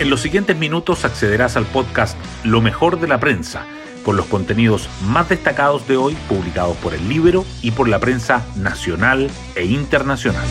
En los siguientes minutos accederás al podcast Lo mejor de la prensa, con los contenidos más destacados de hoy publicados por el libro y por la prensa nacional e internacional.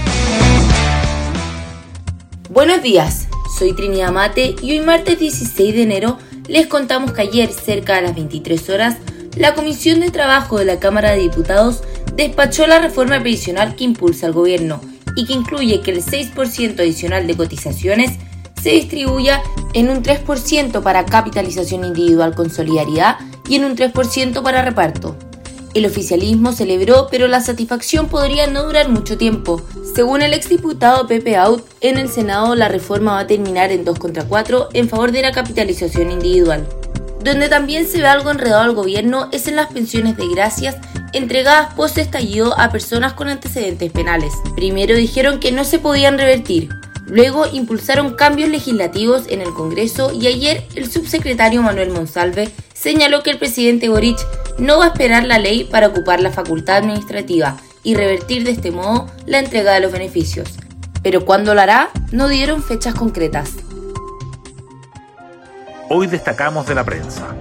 Buenos días, soy Trinidad Mate y hoy martes 16 de enero les contamos que ayer, cerca de las 23 horas, la Comisión de Trabajo de la Cámara de Diputados despachó la reforma previsional que impulsa el gobierno y que incluye que el 6% adicional de cotizaciones se distribuya en un 3% para capitalización individual con solidaridad y en un 3% para reparto. El oficialismo celebró, pero la satisfacción podría no durar mucho tiempo. Según el exdiputado Pepe Out, en el Senado la reforma va a terminar en 2 contra 4 en favor de la capitalización individual. Donde también se ve algo enredado al gobierno es en las pensiones de gracias entregadas post estallido a personas con antecedentes penales. Primero dijeron que no se podían revertir, Luego impulsaron cambios legislativos en el Congreso y ayer el subsecretario Manuel Monsalve señaló que el presidente Boric no va a esperar la ley para ocupar la facultad administrativa y revertir de este modo la entrega de los beneficios. Pero cuándo lo hará, no dieron fechas concretas. Hoy destacamos de la prensa.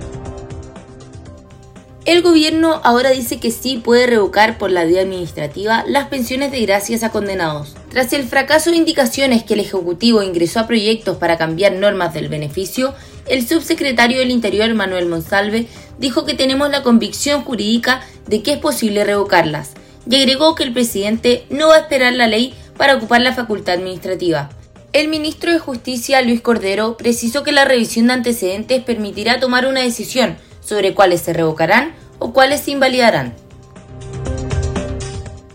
El gobierno ahora dice que sí puede revocar por la vía administrativa las pensiones de gracias a condenados. Tras el fracaso de indicaciones que el Ejecutivo ingresó a proyectos para cambiar normas del beneficio, el subsecretario del Interior Manuel Monsalve dijo que tenemos la convicción jurídica de que es posible revocarlas y agregó que el presidente no va a esperar la ley para ocupar la facultad administrativa. El ministro de Justicia, Luis Cordero, precisó que la revisión de antecedentes permitirá tomar una decisión sobre cuáles se revocarán o cuáles se invalidarán.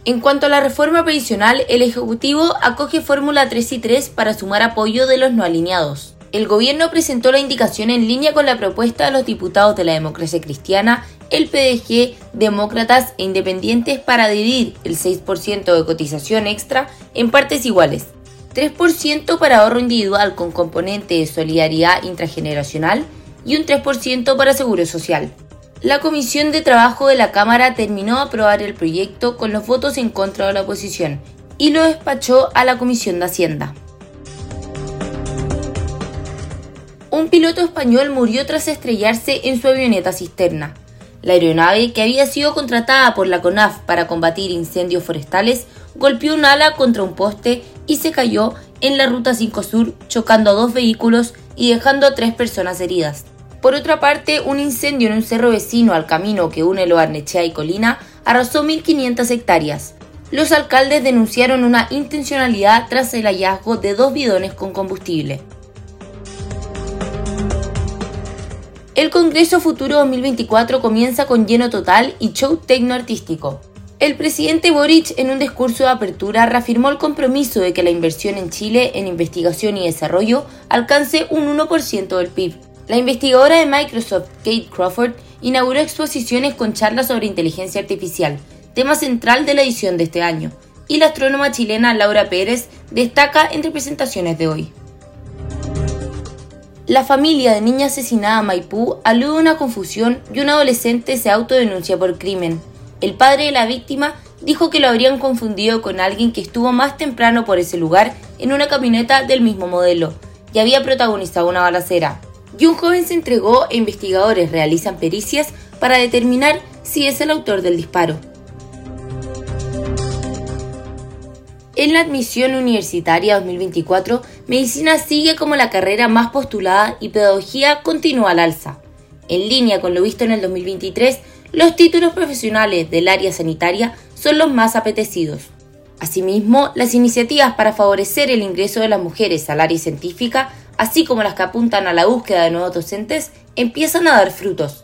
En cuanto a la reforma previsional, el Ejecutivo acoge Fórmula 3 y 3 para sumar apoyo de los no alineados. El gobierno presentó la indicación en línea con la propuesta de los diputados de la democracia cristiana, el PDG, demócratas e independientes para dividir el 6% de cotización extra en partes iguales. 3% para ahorro individual con componente de solidaridad intrageneracional y un 3% para Seguro Social. La Comisión de Trabajo de la Cámara terminó de aprobar el proyecto con los votos en contra de la oposición y lo despachó a la Comisión de Hacienda. Un piloto español murió tras estrellarse en su avioneta cisterna. La aeronave, que había sido contratada por la CONAF para combatir incendios forestales, golpeó un ala contra un poste y se cayó en la Ruta 5 Sur, chocando a dos vehículos y dejando a tres personas heridas. Por otra parte, un incendio en un cerro vecino al camino que une Loarnechea y Colina arrasó 1.500 hectáreas. Los alcaldes denunciaron una intencionalidad tras el hallazgo de dos bidones con combustible. El Congreso Futuro 2024 comienza con lleno total y show tecnoartístico. El presidente Boric en un discurso de apertura reafirmó el compromiso de que la inversión en Chile en investigación y desarrollo alcance un 1% del PIB. La investigadora de Microsoft, Kate Crawford, inauguró exposiciones con charlas sobre inteligencia artificial, tema central de la edición de este año, y la astrónoma chilena Laura Pérez destaca en representaciones de hoy. La familia de niña asesinada en Maipú alude a una confusión y un adolescente se autodenuncia por crimen. El padre de la víctima dijo que lo habrían confundido con alguien que estuvo más temprano por ese lugar en una camioneta del mismo modelo y había protagonizado una balacera. Y un joven se entregó e investigadores realizan pericias para determinar si es el autor del disparo. En la admisión universitaria 2024, medicina sigue como la carrera más postulada y pedagogía continúa al alza. En línea con lo visto en el 2023, los títulos profesionales del área sanitaria son los más apetecidos. Asimismo, las iniciativas para favorecer el ingreso de las mujeres al área científica, así como las que apuntan a la búsqueda de nuevos docentes, empiezan a dar frutos.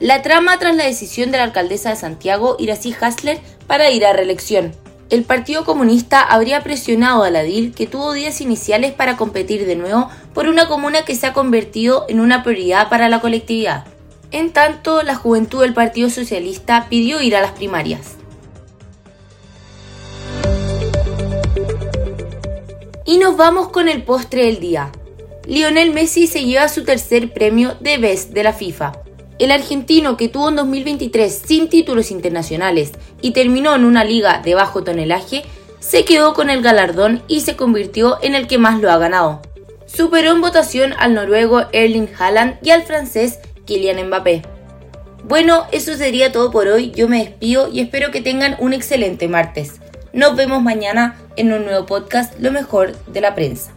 La trama tras la decisión de la alcaldesa de Santiago, Iracy Hasler, para ir a reelección. El Partido Comunista habría presionado a la DIL, que tuvo días iniciales para competir de nuevo por una comuna que se ha convertido en una prioridad para la colectividad. En tanto, la juventud del Partido Socialista pidió ir a las primarias. Y nos vamos con el postre del día. Lionel Messi se lleva su tercer premio de Best de la FIFA. El argentino que tuvo en 2023 sin títulos internacionales y terminó en una liga de bajo tonelaje, se quedó con el galardón y se convirtió en el que más lo ha ganado. Superó en votación al noruego Erling Haaland y al francés Kylian Mbappé. Bueno, eso sería todo por hoy, yo me despido y espero que tengan un excelente martes. Nos vemos mañana en un nuevo podcast, Lo mejor de la prensa.